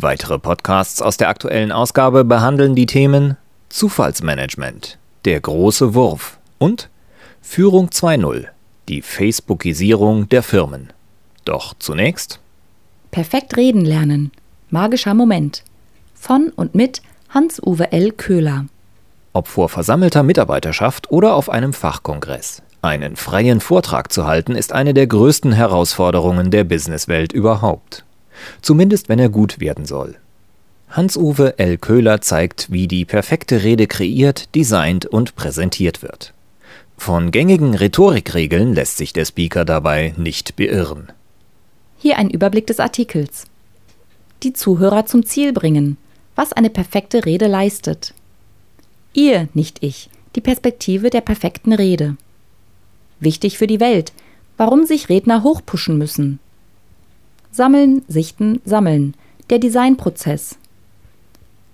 Weitere Podcasts aus der aktuellen Ausgabe behandeln die Themen Zufallsmanagement, der große Wurf und Führung 2.0, die Facebookisierung der Firmen. Doch zunächst Perfekt reden lernen. Magischer Moment. Von und mit Hans-Uwe L. Köhler. Ob vor versammelter Mitarbeiterschaft oder auf einem Fachkongress. Einen freien Vortrag zu halten ist eine der größten Herausforderungen der Businesswelt überhaupt. Zumindest wenn er gut werden soll. Hans-Uwe L. Köhler zeigt, wie die perfekte Rede kreiert, designt und präsentiert wird. Von gängigen Rhetorikregeln lässt sich der Speaker dabei nicht beirren. Hier ein Überblick des Artikels. Die Zuhörer zum Ziel bringen, was eine perfekte Rede leistet. Ihr, nicht ich, die Perspektive der perfekten Rede. Wichtig für die Welt, warum sich Redner hochpushen müssen. Sammeln, Sichten, Sammeln. Der Designprozess.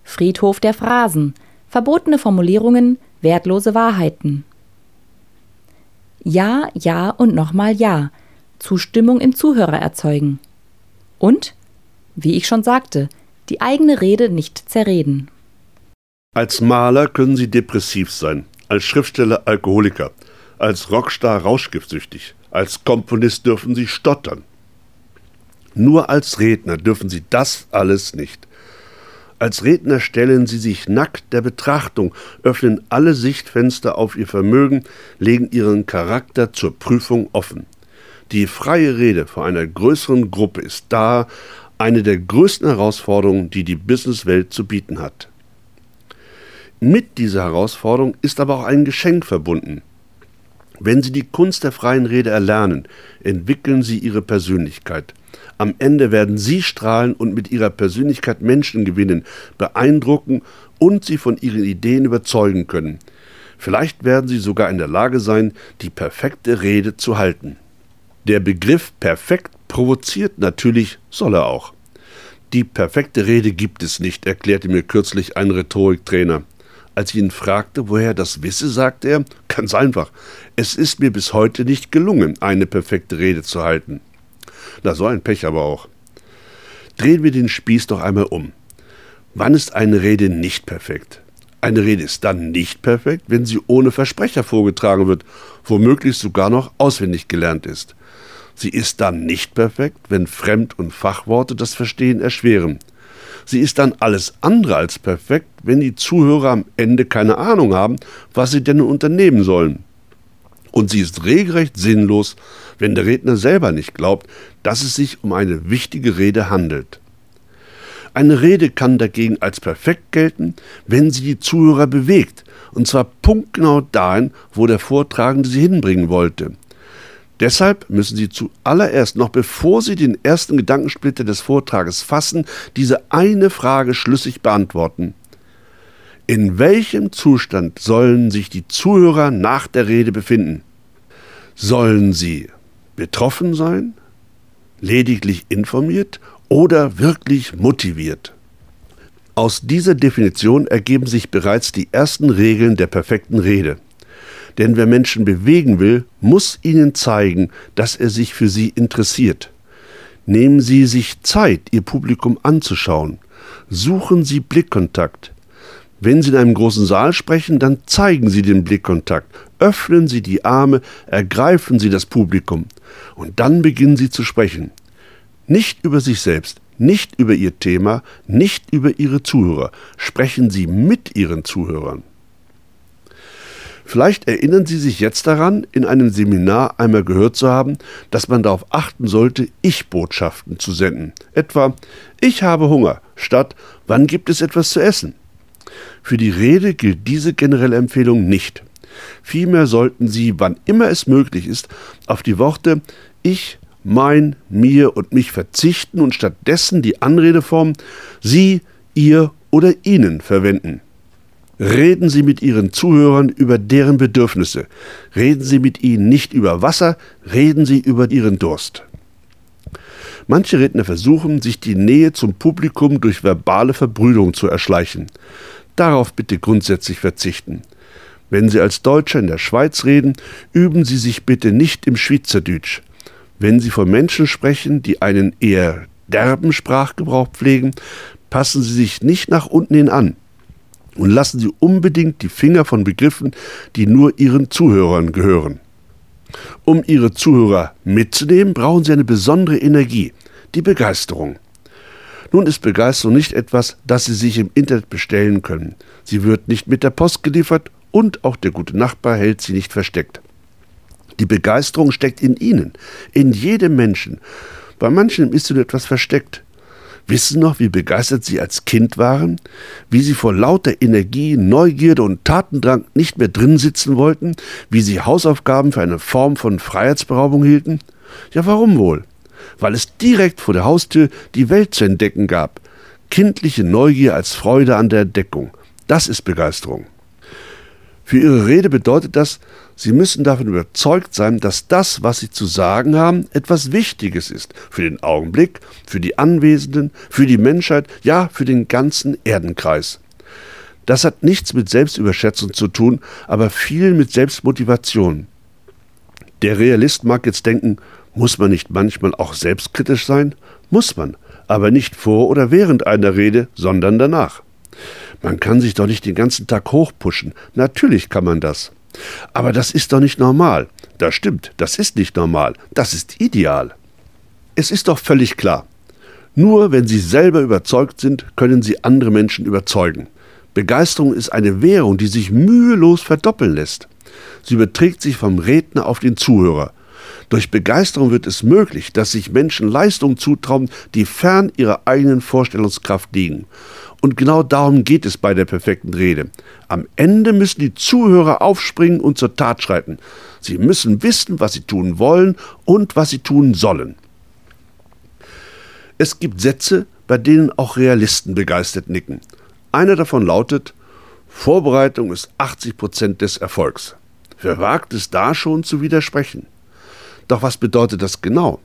Friedhof der Phrasen. Verbotene Formulierungen, wertlose Wahrheiten. Ja, ja und nochmal ja. Zustimmung im Zuhörer erzeugen. Und, wie ich schon sagte, die eigene Rede nicht zerreden. Als Maler können Sie depressiv sein, als Schriftsteller Alkoholiker, als Rockstar rauschgiftsüchtig, als Komponist dürfen Sie stottern. Nur als Redner dürfen Sie das alles nicht. Als Redner stellen Sie sich nackt der Betrachtung, öffnen alle Sichtfenster auf Ihr Vermögen, legen Ihren Charakter zur Prüfung offen. Die freie Rede vor einer größeren Gruppe ist da eine der größten Herausforderungen, die die Businesswelt zu bieten hat. Mit dieser Herausforderung ist aber auch ein Geschenk verbunden. Wenn Sie die Kunst der freien Rede erlernen, entwickeln Sie Ihre Persönlichkeit. Am Ende werden Sie strahlen und mit Ihrer Persönlichkeit Menschen gewinnen, beeindrucken und sie von Ihren Ideen überzeugen können. Vielleicht werden Sie sogar in der Lage sein, die perfekte Rede zu halten. Der Begriff perfekt provoziert natürlich, soll er auch. Die perfekte Rede gibt es nicht, erklärte mir kürzlich ein Rhetoriktrainer. Als ich ihn fragte, woher er das wisse, sagte er, ganz einfach, es ist mir bis heute nicht gelungen, eine perfekte Rede zu halten. Na, so ein Pech aber auch. Drehen wir den Spieß doch einmal um. Wann ist eine Rede nicht perfekt? Eine Rede ist dann nicht perfekt, wenn sie ohne Versprecher vorgetragen wird, womöglich sogar noch auswendig gelernt ist. Sie ist dann nicht perfekt, wenn Fremd- und Fachworte das Verstehen erschweren. Sie ist dann alles andere als perfekt, wenn die Zuhörer am Ende keine Ahnung haben, was sie denn unternehmen sollen. Und sie ist regelrecht sinnlos, wenn der Redner selber nicht glaubt, dass es sich um eine wichtige Rede handelt. Eine Rede kann dagegen als perfekt gelten, wenn sie die Zuhörer bewegt, und zwar punktgenau dahin, wo der Vortragende sie hinbringen wollte. Deshalb müssen Sie zuallererst, noch bevor Sie den ersten Gedankensplitter des Vortrages fassen, diese eine Frage schlüssig beantworten. In welchem Zustand sollen sich die Zuhörer nach der Rede befinden? Sollen sie betroffen sein, lediglich informiert oder wirklich motiviert? Aus dieser Definition ergeben sich bereits die ersten Regeln der perfekten Rede. Denn wer Menschen bewegen will, muss ihnen zeigen, dass er sich für sie interessiert. Nehmen Sie sich Zeit, Ihr Publikum anzuschauen. Suchen Sie Blickkontakt. Wenn Sie in einem großen Saal sprechen, dann zeigen Sie den Blickkontakt, öffnen Sie die Arme, ergreifen Sie das Publikum und dann beginnen Sie zu sprechen. Nicht über sich selbst, nicht über Ihr Thema, nicht über Ihre Zuhörer, sprechen Sie mit Ihren Zuhörern. Vielleicht erinnern Sie sich jetzt daran, in einem Seminar einmal gehört zu haben, dass man darauf achten sollte, Ich-Botschaften zu senden. Etwa Ich habe Hunger statt Wann gibt es etwas zu essen? Für die Rede gilt diese generelle Empfehlung nicht. Vielmehr sollten Sie, wann immer es möglich ist, auf die Worte ich, mein, mir und mich verzichten und stattdessen die Anredeform Sie, ihr oder Ihnen verwenden. Reden Sie mit Ihren Zuhörern über deren Bedürfnisse. Reden Sie mit ihnen nicht über Wasser, reden Sie über Ihren Durst. Manche Redner versuchen, sich die Nähe zum Publikum durch verbale Verbrüderung zu erschleichen. Darauf bitte grundsätzlich verzichten. Wenn Sie als Deutscher in der Schweiz reden, üben Sie sich bitte nicht im Schweizerdeutsch. Wenn Sie von Menschen sprechen, die einen eher derben Sprachgebrauch pflegen, passen Sie sich nicht nach unten hin an und lassen Sie unbedingt die Finger von Begriffen, die nur Ihren Zuhörern gehören. Um Ihre Zuhörer mitzunehmen, brauchen Sie eine besondere Energie, die Begeisterung. Nun ist Begeisterung nicht etwas, das Sie sich im Internet bestellen können. Sie wird nicht mit der Post geliefert und auch der gute Nachbar hält sie nicht versteckt. Die Begeisterung steckt in Ihnen, in jedem Menschen. Bei manchen ist sie nur etwas versteckt. Wissen noch, wie begeistert Sie als Kind waren? Wie Sie vor lauter Energie, Neugierde und Tatendrang nicht mehr drin sitzen wollten? Wie Sie Hausaufgaben für eine Form von Freiheitsberaubung hielten? Ja, warum wohl? Weil es direkt vor der Haustür die Welt zu entdecken gab. Kindliche Neugier als Freude an der Entdeckung. Das ist Begeisterung. Für Ihre Rede bedeutet das, Sie müssen davon überzeugt sein, dass das, was Sie zu sagen haben, etwas Wichtiges ist. Für den Augenblick, für die Anwesenden, für die Menschheit, ja, für den ganzen Erdenkreis. Das hat nichts mit Selbstüberschätzung zu tun, aber viel mit Selbstmotivation. Der Realist mag jetzt denken, muss man nicht manchmal auch selbstkritisch sein? Muss man, aber nicht vor oder während einer Rede, sondern danach. Man kann sich doch nicht den ganzen Tag hochpushen. Natürlich kann man das. Aber das ist doch nicht normal. Das stimmt, das ist nicht normal. Das ist ideal. Es ist doch völlig klar. Nur wenn Sie selber überzeugt sind, können Sie andere Menschen überzeugen. Begeisterung ist eine Währung, die sich mühelos verdoppeln lässt. Sie überträgt sich vom Redner auf den Zuhörer. Durch Begeisterung wird es möglich, dass sich Menschen Leistungen zutrauen, die fern ihrer eigenen Vorstellungskraft liegen. Und genau darum geht es bei der perfekten Rede. Am Ende müssen die Zuhörer aufspringen und zur Tat schreiten. Sie müssen wissen, was sie tun wollen und was sie tun sollen. Es gibt Sätze, bei denen auch Realisten begeistert nicken. Einer davon lautet, Vorbereitung ist 80 Prozent des Erfolgs. Wer wagt es da schon zu widersprechen? Doch was bedeutet das genau?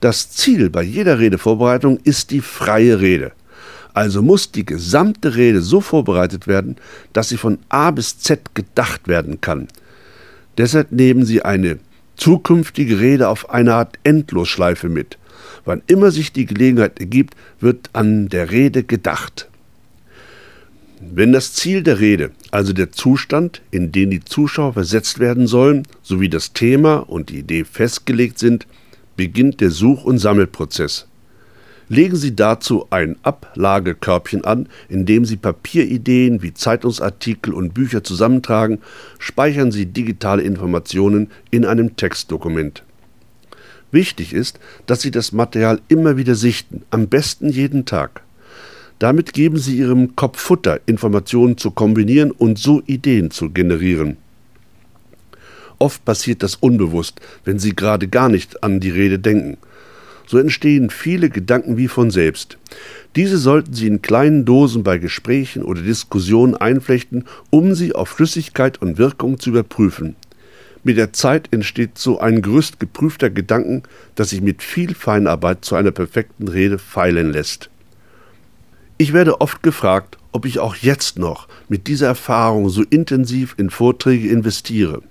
Das Ziel bei jeder Redevorbereitung ist die freie Rede. Also muss die gesamte Rede so vorbereitet werden, dass sie von A bis Z gedacht werden kann. Deshalb nehmen Sie eine zukünftige Rede auf eine Art Endlosschleife mit. Wann immer sich die Gelegenheit ergibt, wird an der Rede gedacht. Wenn das Ziel der Rede, also der Zustand, in den die Zuschauer versetzt werden sollen, sowie das Thema und die Idee festgelegt sind, beginnt der Such- und Sammelprozess. Legen Sie dazu ein Ablagekörbchen an, in dem Sie Papierideen wie Zeitungsartikel und Bücher zusammentragen, speichern Sie digitale Informationen in einem Textdokument. Wichtig ist, dass Sie das Material immer wieder sichten, am besten jeden Tag. Damit geben Sie Ihrem Kopf Futter, Informationen zu kombinieren und so Ideen zu generieren. Oft passiert das unbewusst, wenn Sie gerade gar nicht an die Rede denken so entstehen viele Gedanken wie von selbst. Diese sollten Sie in kleinen Dosen bei Gesprächen oder Diskussionen einflechten, um sie auf Flüssigkeit und Wirkung zu überprüfen. Mit der Zeit entsteht so ein Gerüst geprüfter Gedanken, das sich mit viel Feinarbeit zu einer perfekten Rede feilen lässt. Ich werde oft gefragt, ob ich auch jetzt noch mit dieser Erfahrung so intensiv in Vorträge investiere.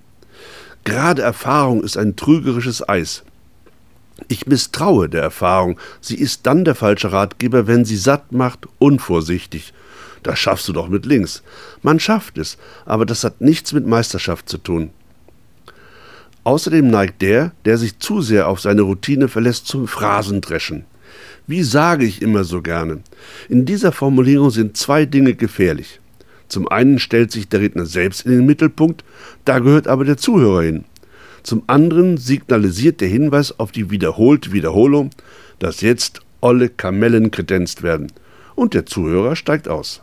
Gerade Erfahrung ist ein trügerisches Eis. Ich misstraue der Erfahrung. Sie ist dann der falsche Ratgeber, wenn sie satt macht, unvorsichtig. Das schaffst du doch mit links. Man schafft es, aber das hat nichts mit Meisterschaft zu tun. Außerdem neigt der, der sich zu sehr auf seine Routine verlässt, zum Phrasendreschen. Wie sage ich immer so gerne? In dieser Formulierung sind zwei Dinge gefährlich. Zum einen stellt sich der Redner selbst in den Mittelpunkt, da gehört aber der Zuhörer hin. Zum anderen signalisiert der Hinweis auf die wiederholte Wiederholung, dass jetzt olle Kamellen kredenzt werden und der Zuhörer steigt aus.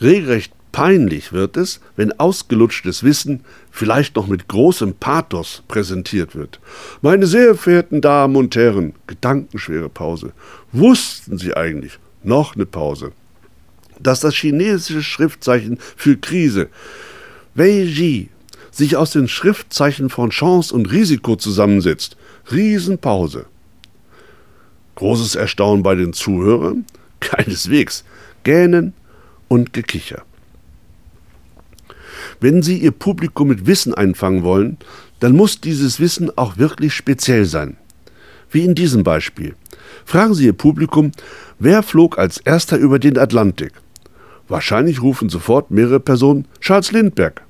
Regelrecht peinlich wird es, wenn ausgelutschtes Wissen vielleicht noch mit großem Pathos präsentiert wird. Meine sehr verehrten Damen und Herren, gedankenschwere Pause, wussten Sie eigentlich, Noch eine Pause. Dass das chinesische Schriftzeichen für Krise, Wei Ji, sich aus den Schriftzeichen von Chance und Risiko zusammensetzt. Riesenpause. Großes Erstaunen bei den Zuhörern? Keineswegs. Gähnen und Gekicher. Wenn Sie Ihr Publikum mit Wissen einfangen wollen, dann muss dieses Wissen auch wirklich speziell sein. Wie in diesem Beispiel. Fragen Sie Ihr Publikum, wer flog als erster über den Atlantik? Wahrscheinlich rufen sofort mehrere Personen Charles Lindbergh.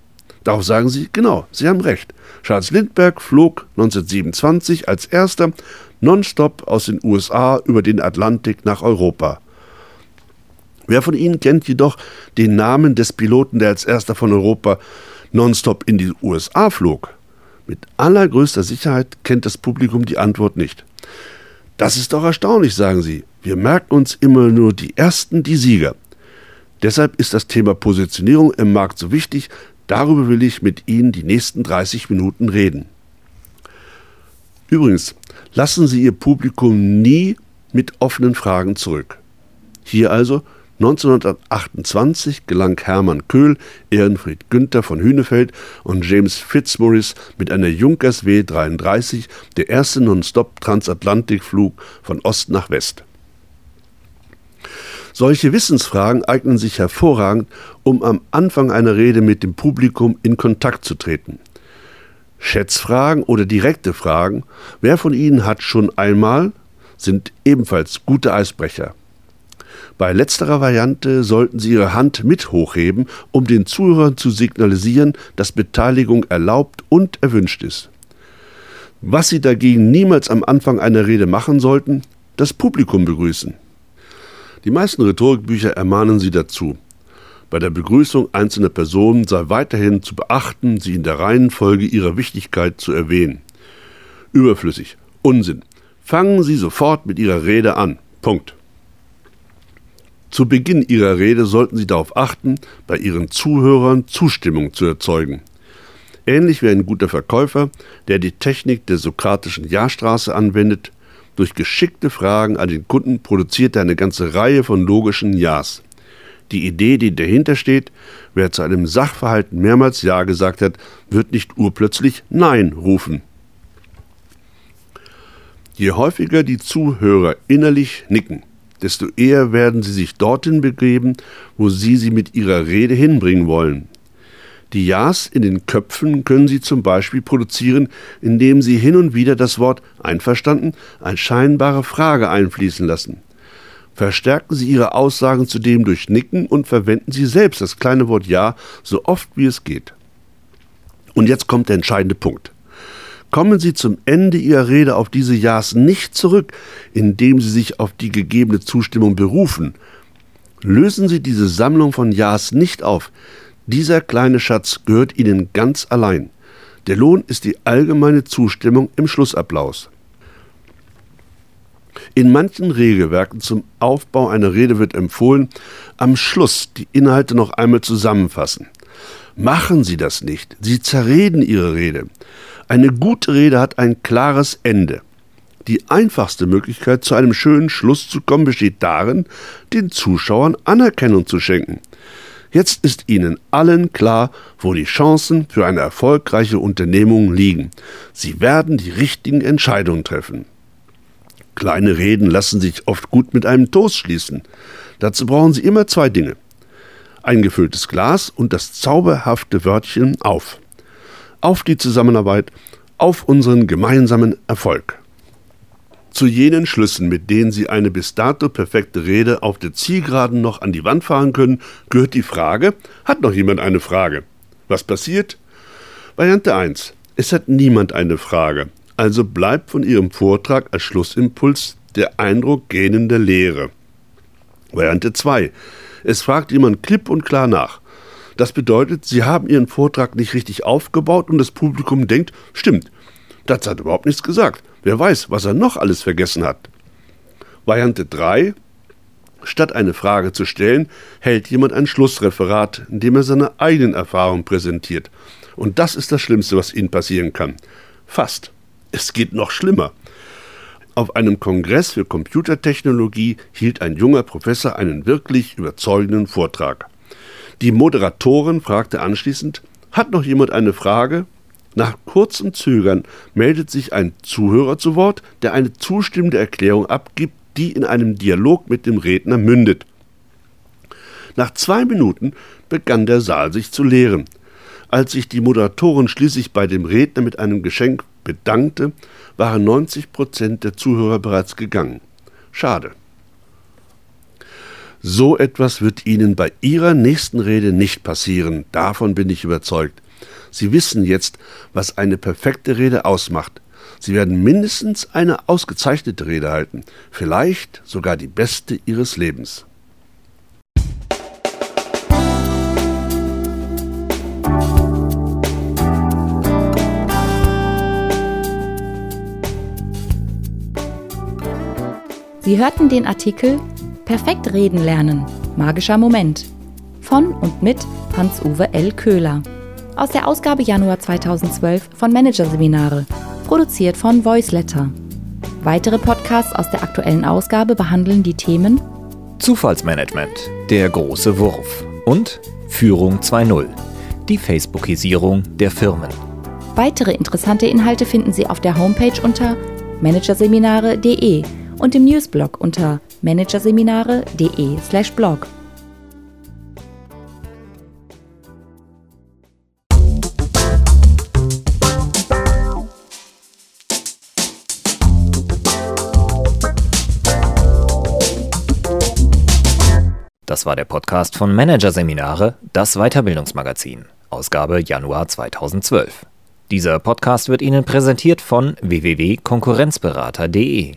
Darauf sagen Sie, genau, Sie haben recht. Charles Lindbergh flog 1927 als erster nonstop aus den USA über den Atlantik nach Europa. Wer von Ihnen kennt jedoch den Namen des Piloten, der als erster von Europa nonstop in die USA flog? Mit allergrößter Sicherheit kennt das Publikum die Antwort nicht. Das ist doch erstaunlich, sagen Sie. Wir merken uns immer nur die Ersten, die Sieger. Deshalb ist das Thema Positionierung im Markt so wichtig, Darüber will ich mit Ihnen die nächsten 30 Minuten reden. Übrigens, lassen Sie Ihr Publikum nie mit offenen Fragen zurück. Hier also 1928 gelang Hermann Köhl, Ehrenfried Günther von Hünefeld und James Fitzmaurice mit einer Junkers W-33 der erste Non-Stop-Transatlantikflug von Ost nach West. Solche Wissensfragen eignen sich hervorragend, um am Anfang einer Rede mit dem Publikum in Kontakt zu treten. Schätzfragen oder direkte Fragen, wer von Ihnen hat schon einmal, sind ebenfalls gute Eisbrecher. Bei letzterer Variante sollten Sie Ihre Hand mit hochheben, um den Zuhörern zu signalisieren, dass Beteiligung erlaubt und erwünscht ist. Was Sie dagegen niemals am Anfang einer Rede machen sollten, das Publikum begrüßen. Die meisten Rhetorikbücher ermahnen sie dazu. Bei der Begrüßung einzelner Personen sei weiterhin zu beachten, sie in der Reihenfolge ihrer Wichtigkeit zu erwähnen. Überflüssig. Unsinn. Fangen Sie sofort mit Ihrer Rede an. Punkt. Zu Beginn Ihrer Rede sollten Sie darauf achten, bei Ihren Zuhörern Zustimmung zu erzeugen. Ähnlich wie ein guter Verkäufer, der die Technik der sokratischen Jahrstraße anwendet, durch geschickte Fragen an den Kunden produziert er eine ganze Reihe von logischen Ja's. Die Idee, die dahinter steht, wer zu einem Sachverhalt mehrmals Ja gesagt hat, wird nicht urplötzlich Nein rufen. Je häufiger die Zuhörer innerlich nicken, desto eher werden sie sich dorthin begeben, wo sie sie mit ihrer Rede hinbringen wollen. Die Ja's in den Köpfen können Sie zum Beispiel produzieren, indem Sie hin und wieder das Wort einverstanden als scheinbare Frage einfließen lassen. Verstärken Sie Ihre Aussagen zudem durch Nicken und verwenden Sie selbst das kleine Wort Ja so oft wie es geht. Und jetzt kommt der entscheidende Punkt. Kommen Sie zum Ende Ihrer Rede auf diese Ja's nicht zurück, indem Sie sich auf die gegebene Zustimmung berufen. Lösen Sie diese Sammlung von Ja's nicht auf, dieser kleine Schatz gehört Ihnen ganz allein. Der Lohn ist die allgemeine Zustimmung im Schlussapplaus. In manchen Regelwerken zum Aufbau einer Rede wird empfohlen, am Schluss die Inhalte noch einmal zusammenfassen. Machen Sie das nicht, Sie zerreden Ihre Rede. Eine gute Rede hat ein klares Ende. Die einfachste Möglichkeit, zu einem schönen Schluss zu kommen, besteht darin, den Zuschauern Anerkennung zu schenken. Jetzt ist Ihnen allen klar, wo die Chancen für eine erfolgreiche Unternehmung liegen. Sie werden die richtigen Entscheidungen treffen. Kleine Reden lassen sich oft gut mit einem Toast schließen. Dazu brauchen Sie immer zwei Dinge. Ein gefülltes Glas und das zauberhafte Wörtchen auf. Auf die Zusammenarbeit, auf unseren gemeinsamen Erfolg. Zu jenen Schlüssen, mit denen Sie eine bis dato perfekte Rede auf der Zielgeraden noch an die Wand fahren können, gehört die Frage, hat noch jemand eine Frage? Was passiert? Variante 1. Es hat niemand eine Frage, also bleibt von Ihrem Vortrag als Schlussimpuls der Eindruck gähnender Leere. Variante 2. Es fragt jemand klipp und klar nach. Das bedeutet, Sie haben Ihren Vortrag nicht richtig aufgebaut und das Publikum denkt, stimmt, das hat überhaupt nichts gesagt. Wer weiß, was er noch alles vergessen hat. Variante 3. Statt eine Frage zu stellen, hält jemand ein Schlussreferat, in dem er seine eigenen Erfahrungen präsentiert. Und das ist das Schlimmste, was Ihnen passieren kann. Fast. Es geht noch schlimmer. Auf einem Kongress für Computertechnologie hielt ein junger Professor einen wirklich überzeugenden Vortrag. Die Moderatorin fragte anschließend, hat noch jemand eine Frage? Nach kurzem Zögern meldet sich ein Zuhörer zu Wort, der eine zustimmende Erklärung abgibt, die in einem Dialog mit dem Redner mündet. Nach zwei Minuten begann der Saal sich zu leeren. Als sich die Moderatorin schließlich bei dem Redner mit einem Geschenk bedankte, waren 90 Prozent der Zuhörer bereits gegangen. Schade. So etwas wird Ihnen bei Ihrer nächsten Rede nicht passieren, davon bin ich überzeugt. Sie wissen jetzt, was eine perfekte Rede ausmacht. Sie werden mindestens eine ausgezeichnete Rede halten, vielleicht sogar die beste Ihres Lebens. Sie hörten den Artikel Perfekt reden lernen. Magischer Moment von und mit Hans-Uwe L. Köhler aus der Ausgabe Januar 2012 von Managerseminare, produziert von Voiceletter. Weitere Podcasts aus der aktuellen Ausgabe behandeln die Themen Zufallsmanagement, der große Wurf und Führung 2.0, die Facebookisierung der Firmen. Weitere interessante Inhalte finden Sie auf der Homepage unter managerseminare.de und im Newsblog unter managerseminare.de/blog. Das war der Podcast von Managerseminare, das Weiterbildungsmagazin, Ausgabe Januar 2012. Dieser Podcast wird Ihnen präsentiert von www.konkurrenzberater.de.